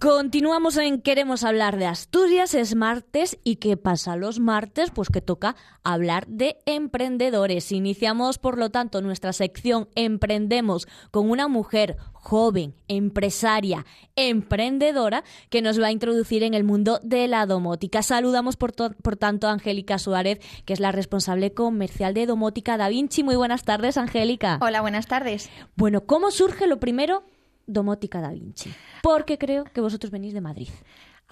Continuamos en Queremos hablar de Asturias, es martes y ¿qué pasa los martes? Pues que toca hablar de emprendedores. Iniciamos, por lo tanto, nuestra sección Emprendemos con una mujer joven, empresaria, emprendedora que nos va a introducir en el mundo de la domótica. Saludamos, por, por tanto, a Angélica Suárez, que es la responsable comercial de Domótica Da Vinci. Muy buenas tardes, Angélica. Hola, buenas tardes. Bueno, ¿cómo surge lo primero Domótica Da Vinci? Porque creo que vosotros venís de Madrid.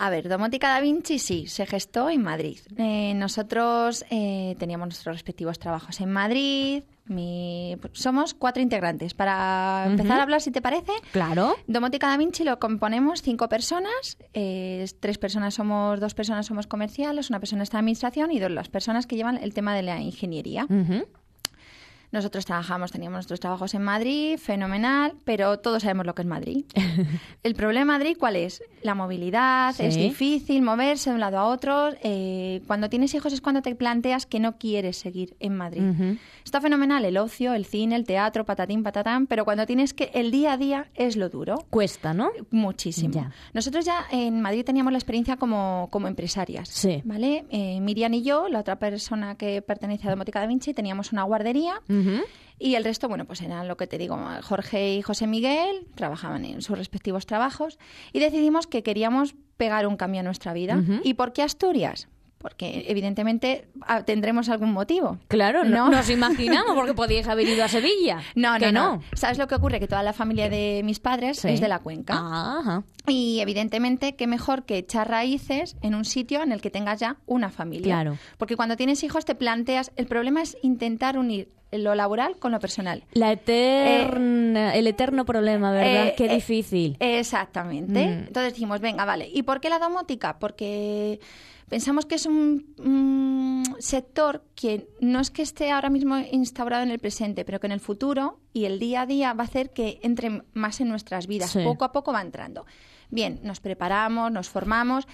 A ver, Domótica Da Vinci sí, se gestó en Madrid. Eh, nosotros eh, teníamos nuestros respectivos trabajos en Madrid. somos cuatro integrantes. Para empezar a hablar, si te parece. Claro. Domótica Da Vinci lo componemos cinco personas. Eh, tres personas somos, dos personas somos comerciales, una persona está en administración y dos las personas que llevan el tema de la ingeniería. Nosotros trabajamos, teníamos nuestros trabajos en Madrid, fenomenal, pero todos sabemos lo que es Madrid. ¿El problema de Madrid cuál es? La movilidad, es difícil moverse de un lado a otro. Eh, cuando tienes hijos es cuando te planteas que no quieres seguir en Madrid. Está fenomenal el ocio, el cine, el teatro, patatín, patatán, pero cuando tienes que el día a día es lo duro. Cuesta, ¿no? Muchísimo. Nosotros ya en Madrid teníamos la experiencia como, como empresarias. Sí. ¿Vale? Eh, Miriam y yo, la otra persona que pertenece a Domótica da Vinci, teníamos una guardería. Y el resto, bueno, pues eran lo que te digo, Jorge y José Miguel trabajaban en sus respectivos trabajos y decidimos que queríamos pegar un cambio a nuestra vida. ¿Y por qué Asturias? porque evidentemente ah, tendremos algún motivo. Claro, no, nos imaginamos porque podíais haber ido a Sevilla. No, no, no, ¿Sabes lo que ocurre? Que toda la familia de mis padres es de la cuenca. Ajá. Y evidentemente, qué mejor que echar raíces en un sitio en el que tengas ya una familia. Claro. Porque cuando tienes hijos te planteas, el problema es intentar unir lo laboral con lo personal. La eterna, el eterno problema, ¿verdad? Eh, Qué eh, difícil. Exactamente. Mm. Entonces dijimos, venga, vale. ¿Y por qué la domótica? Porque pensamos que es un, sector que no es que esté ahora mismo instaurado en el presente, pero que en el futuro y el día a día va a hacer que entre más en nuestras vidas. Poco a poco va entrando. Bien, nos preparamos, nos formamos.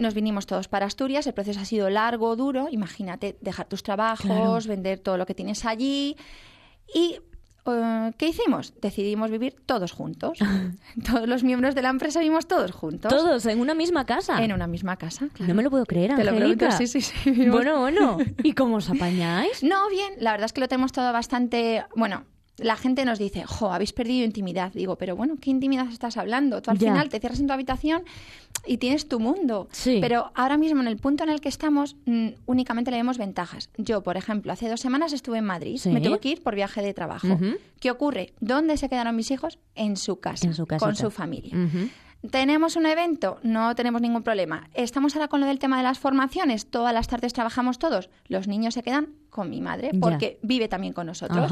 Nos vinimos todos para Asturias, el proceso ha sido largo, duro, imagínate dejar tus trabajos, vender todo lo que tienes allí y eh, ¿qué hicimos? Decidimos vivir todos juntos. todos los miembros de la empresa vivimos todos juntos. ¿Todos en una misma casa? En una misma casa, No me lo puedo creer, Te lo sí, sí, sí. Bueno, bueno. ¿Y cómo os apañáis? No, bien. La verdad es que lo tenemos todo bastante... Bueno, la gente nos dice, jo, habéis perdido intimidad. Digo, pero bueno, ¿qué intimidad estás hablando? Tú al final te cierras en tu habitación y tienes tu mundo. Sí. Pero ahora mismo, en el punto en el que estamos, mm, únicamente le vemos ventajas. Yo, por ejemplo, hace dos semanas estuve en Madrid. Me tuve que ir por viaje de trabajo. ¿Qué ocurre? ¿Dónde se quedaron mis hijos? En su casa, en su casa con su familia. ¿Tenemos un evento? No tenemos ningún problema. ¿Estamos ahora con lo del tema de las formaciones? Todas las tardes trabajamos todos. Los niños se quedan con mi madre porque vive también con nosotros.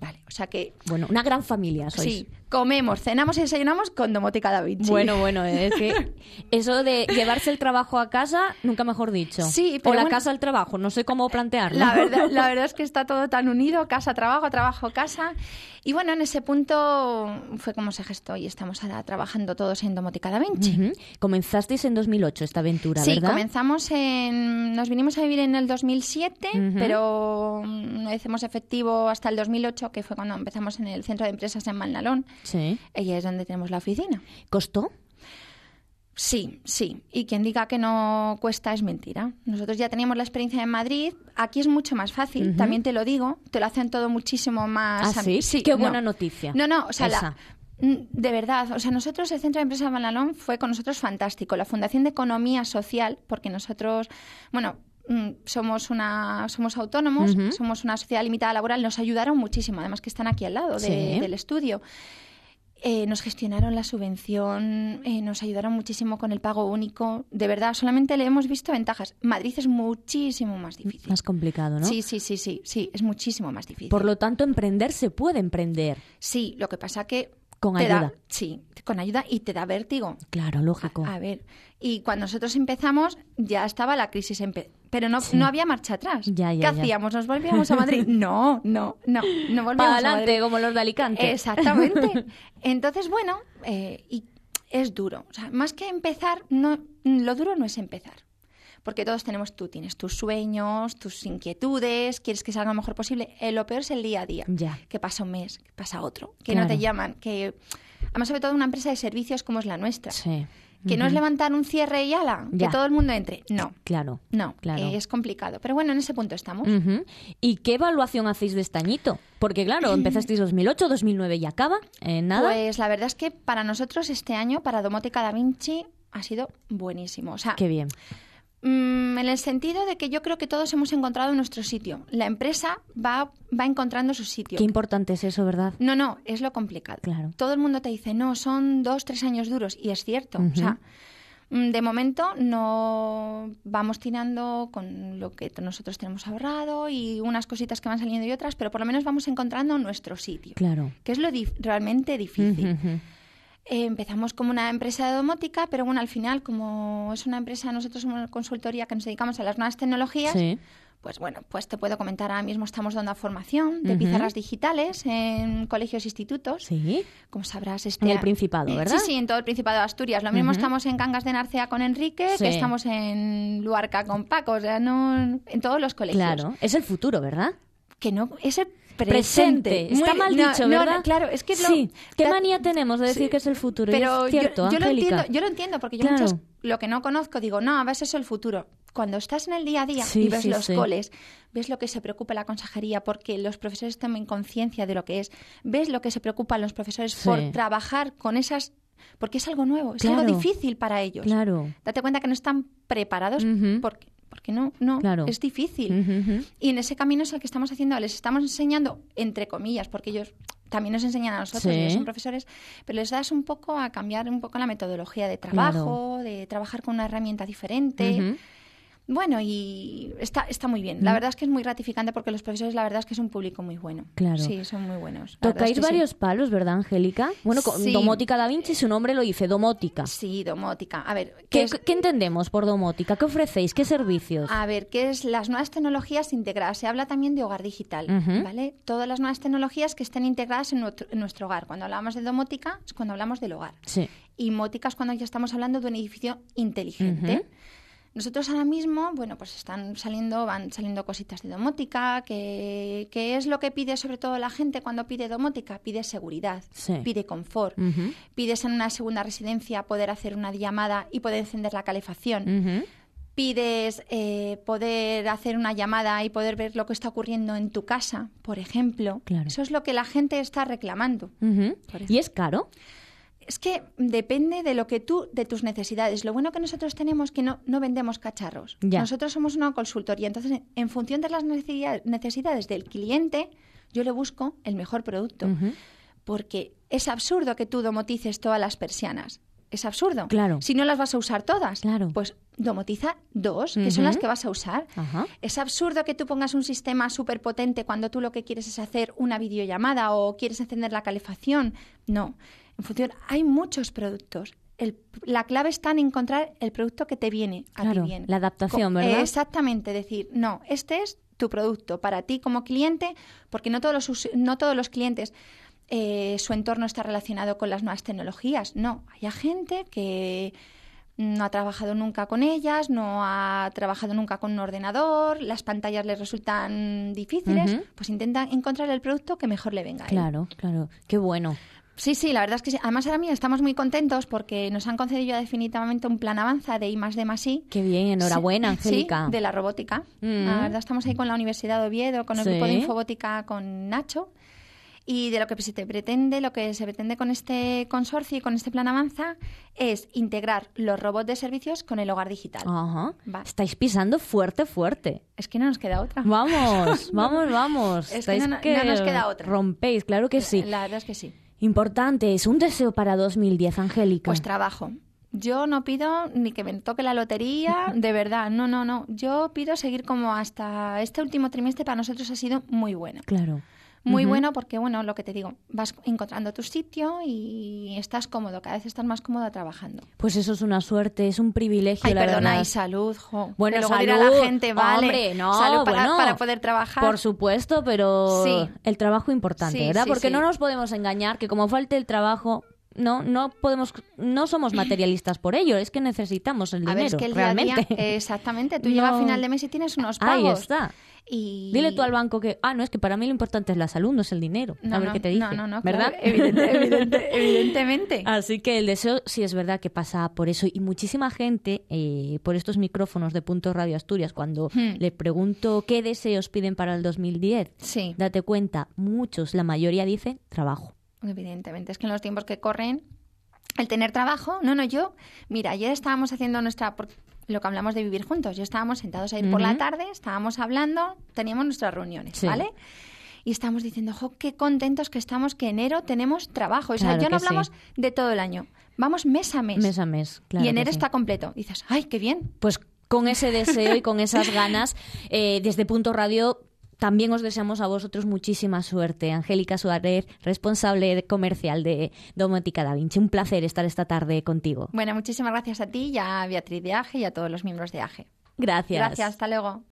Vale, o sea que... Bueno, una gran familia sois. Sí, comemos, cenamos y desayunamos con Domótica Da Vinci. Bueno, bueno, es que eso de llevarse el trabajo a casa, nunca mejor dicho. Sí, pero O la casa al trabajo, no sé cómo plantearlo. La verdad, la verdad es que está todo tan unido, casa, trabajo, trabajo, casa. Y bueno, en ese punto fue como se gestó y estamos ahora trabajando todos en Domótica Da Vinci. Comenzasteis en 2008 esta aventura, sí, ¿verdad? Sí, comenzamos en... Nos vinimos a vivir en el 2007, pero no hicimos efectivo hasta el 2008 que fue cuando empezamos en el centro de empresas en Malnalón. Sí. Ella es donde tenemos la oficina. ¿Costó? Sí, sí. Y quien diga que no cuesta es mentira. Nosotros ya teníamos la experiencia en Madrid. Aquí es mucho más fácil, también te lo digo. Te lo hacen todo muchísimo más... ¿Ah, sí? sí Qué buena noticia. No, no, o sea, de verdad, o sea, nosotros, el Centro de Empresas de Malnalón fue con nosotros fantástico. La Fundación de Economía Social, porque nosotros, bueno, somos una somos autónomos, somos una sociedad limitada laboral, nos ayudaron muchísimo, además que están aquí al lado del estudio. Eh, nos gestionaron la subvención, eh, nos ayudaron muchísimo con el pago único. De verdad, solamente le hemos visto ventajas. Madrid es muchísimo más difícil. Más complicado, ¿no? Sí, sí, sí, sí, sí, es muchísimo más difícil. Por lo tanto, emprender se puede emprender. Sí, lo que pasa que con ayuda. sí, con ayuda y te da vértigo. Claro, lógico. A, ver, y cuando nosotros empezamos ya estaba la crisis, pero no, no había marcha atrás. Ya, ¿Qué hacíamos? ¿Nos volvíamos a Madrid? No, no, no, no volvíamos Para adelante, como los de Alicante. Exactamente. Entonces, bueno, eh, y es duro. O sea, más que empezar, no, lo duro no es empezar porque todos tenemos, tú tienes tus sueños, tus inquietudes, quieres que salga lo mejor posible. Eh, lo peor es el día a día. Ya. Que pasa un mes, que pasa otro, que no te llaman, que... Además, sobre todo una empresa de servicios como es la nuestra. Sí. que no es levantar un cierre y ala, que Ya. todo el mundo entre. No, Claro. no, Claro. eh, es complicado. Pero bueno, en ese punto estamos. ¿Y qué evaluación hacéis de este añito? Porque claro, empezasteis 2008, 2009 y acaba, eh, nada. Pues la verdad es que para nosotros este año, para Domótica Da Vinci, ha sido buenísimo. O sea, Qué bien. Mm, en el sentido de que yo creo que todos hemos encontrado nuestro sitio. La empresa va, va encontrando su sitio. Qué importante es eso, ¿verdad? No, no, es lo complicado. Claro. Todo el mundo te dice, no, son dos, tres años duros. Y es cierto. O sea, mm, de momento no vamos tirando con lo que nosotros tenemos ahorrado y unas cositas que van saliendo y otras, pero por lo menos vamos encontrando nuestro sitio, Claro. que es lo dif- realmente difícil. Eh, empezamos como una empresa de domótica, pero bueno, al final, como es una empresa, nosotros somos una consultoría que nos dedicamos a las nuevas tecnologías, Sí. pues bueno, pues te puedo comentar, ahora mismo estamos dando formación de pizarras digitales en colegios e institutos. Sí. Como sabrás, este En el Principado, eh, ¿verdad? Sí, sí, en todo el Principado de Asturias. Lo mismo estamos en Cangas de Narcea con Enrique, Sí. que estamos en Luarca con Paco, o sea, no en todos los colegios. Claro. Es el futuro, ¿verdad? Que no, es el Presente. presente. Está Muy- mal dicho, no, ¿verdad? no, claro, es que lo- Sí. ¿Qué manía tenemos de decir Sí. que es el futuro? Pero es yo- cierto, yo, lo entiendo, yo lo entiendo, porque yo Claro. muchas, lo que no conozco digo, no, a veces es el futuro. Cuando estás en el día a día Sí, y ves los coles, ves lo que se preocupa la consejería porque los profesores tomen conciencia de lo que es, ves lo que se preocupan los profesores por trabajar con esas, porque es algo nuevo, es Claro. algo difícil para ellos. Claro. Date cuenta que no están preparados porque, porque no, no, Claro. es difícil. Y en ese camino es el que estamos haciendo, les estamos enseñando, entre comillas, porque ellos también nos enseñan a nosotros, Sí. ellos son profesores, pero les das un poco a cambiar un poco la metodología de trabajo, de trabajar con una herramienta diferente. Ujú. Bueno, y está, está muy bien. La Mm. verdad es que es muy gratificante porque los profesores, la verdad es que es un público muy bueno. Claro. Sí, son muy buenos. La Tocáis es que sí. varios palos, ¿verdad, Angélica? Bueno, Sí. Domótica Da Vinci, su nombre lo dice, Domótica. Sí, domótica. A ver, ¿qué ¿Qué, es- qué entendemos por domótica? ¿Qué ofrecéis? ¿Qué servicios? A ver, ¿qué es las nuevas tecnologías integradas? Se habla también de hogar digital. ¿vale? Todas las nuevas tecnologías que estén integradas en nuestro, en nuestro hogar. Cuando hablamos de domótica es cuando hablamos del hogar. Sí. Y mótica es cuando ya estamos hablando de un edificio inteligente. Nosotros ahora mismo, bueno, pues están saliendo, van saliendo cositas de domótica, que, que es lo que pide sobre todo la gente cuando pide domótica, pide seguridad, Sí. pide confort, pides en una segunda residencia poder hacer una llamada y poder encender la calefacción pides eh, poder hacer una llamada y poder ver lo que está ocurriendo en tu casa, por ejemplo. Claro. Eso es lo que la gente está reclamando. ¿Y es caro? Es que depende de lo que tú, de tus necesidades. Lo bueno que nosotros tenemos es que no, no vendemos cacharros. Ya. Nosotros somos una consultoría. Entonces, en- función de las necesidades, del cliente, yo le busco el mejor producto. Porque es absurdo que tú domotices todas las persianas. Es absurdo. Claro. Si no las vas a usar todas, Claro. pues domotiza dos, que son las que vas a usar. Ajá. Es absurdo que tú pongas un sistema súper potente cuando tú lo que quieres es hacer una videollamada o quieres encender la calefacción. No. En función, hay muchos productos. El- la clave está en encontrar el producto que te viene a Claro, ti bien. la adaptación, Co- ¿verdad? exactamente, decir, no, este es tu producto para ti como cliente, porque no todos los, no todos los clientes eh, su entorno está relacionado con las nuevas tecnologías. No, hay gente que no ha trabajado nunca con ellas, no ha trabajado nunca con un ordenador, las pantallas les resultan difíciles, pues intentan encontrar el producto que mejor le venga. a él. Claro, claro. Qué bueno. Sí, sí, la verdad es que sí. Además ahora mismo estamos muy contentos porque nos han concedido ya definitivamente un plan avanza de I más D más I. Qué bien. Enhorabuena, Sí, Angélica. Sí, de la robótica. Mm. La verdad estamos ahí con la Universidad de Oviedo, con el Sí. grupo de infobótica con Nacho. Y de lo que se te pretende, lo que se pretende con este consorcio y con este plan avanza es integrar los robots de servicios con el hogar digital. Ajá. Estáis pisando fuerte, fuerte. Es que no nos queda otra. Vamos, vamos, vamos. Es que Estáis no- no nos queda otra. Rompéis, claro que sí. La verdad es que sí. Importante, es un deseo para 2010, Angélica. Pues trabajo. Yo no pido ni que me toque la lotería, de verdad, no, no, no. Yo pido seguir como hasta este último trimestre para nosotros ha sido muy bueno. Claro. Muy bueno porque, bueno, lo que te digo, vas encontrando tu sitio y estás cómodo, cada vez estás más cómodo trabajando. Pues eso es una suerte, es un privilegio, Ay, la perdona, verdad. y salud, jo. Bueno, Que luego salud, dirá la gente, vale, hombre, no, salud para, bueno, para poder trabajar. Por supuesto, pero Sí. el trabajo importante, Sí, ¿verdad? sí, Porque no nos podemos engañar que como falte el trabajo, no, no podemos, no somos materialistas por ello, es que necesitamos el A ver, dinero, es que el día a día- realmente. exactamente, tú llegas a No. final de mes y tienes unos Ahí pagos. está. Y... Dile tú al banco que, ah, no, es que para mí lo importante es la salud, no es el dinero. No, a ver no, qué te dice. No, no, no, ¿Verdad? claro, evidente- evidente- evidentemente. Así que el deseo sí es verdad que pasa por eso. Y muchísima gente, eh, por estos micrófonos de Punto Radio Asturias, cuando Hmm. le pregunto qué deseos piden para el 2010, Sí, date cuenta, muchos, la mayoría dicen trabajo. Evidentemente. Es que en los tiempos que corren, el tener trabajo, no, no, yo, mira, ayer estábamos haciendo nuestra, por- lo que hablamos de vivir juntos, yo estábamos sentados ahí por la tarde, estábamos hablando, teníamos nuestras reuniones, Sí. ¿vale? Y estábamos diciendo, jo, qué contentos que estamos que enero tenemos trabajo. O sea, Claro ya no sí. hablamos de todo el año, vamos mes a mes. Mes a mes, claro. y enero sí. está completo. Y dices, ay, qué bien. Pues con ese deseo y con esas ganas, eh, desde Punto Radio también os deseamos a vosotros muchísima suerte. Angélica Suárez, responsable comercial de Domótica Da Vinci. Un placer estar esta tarde contigo. Bueno, muchísimas gracias a ti y a Beatriz de AGE y a todos los miembros de AGE. Gracias. Gracias, hasta luego.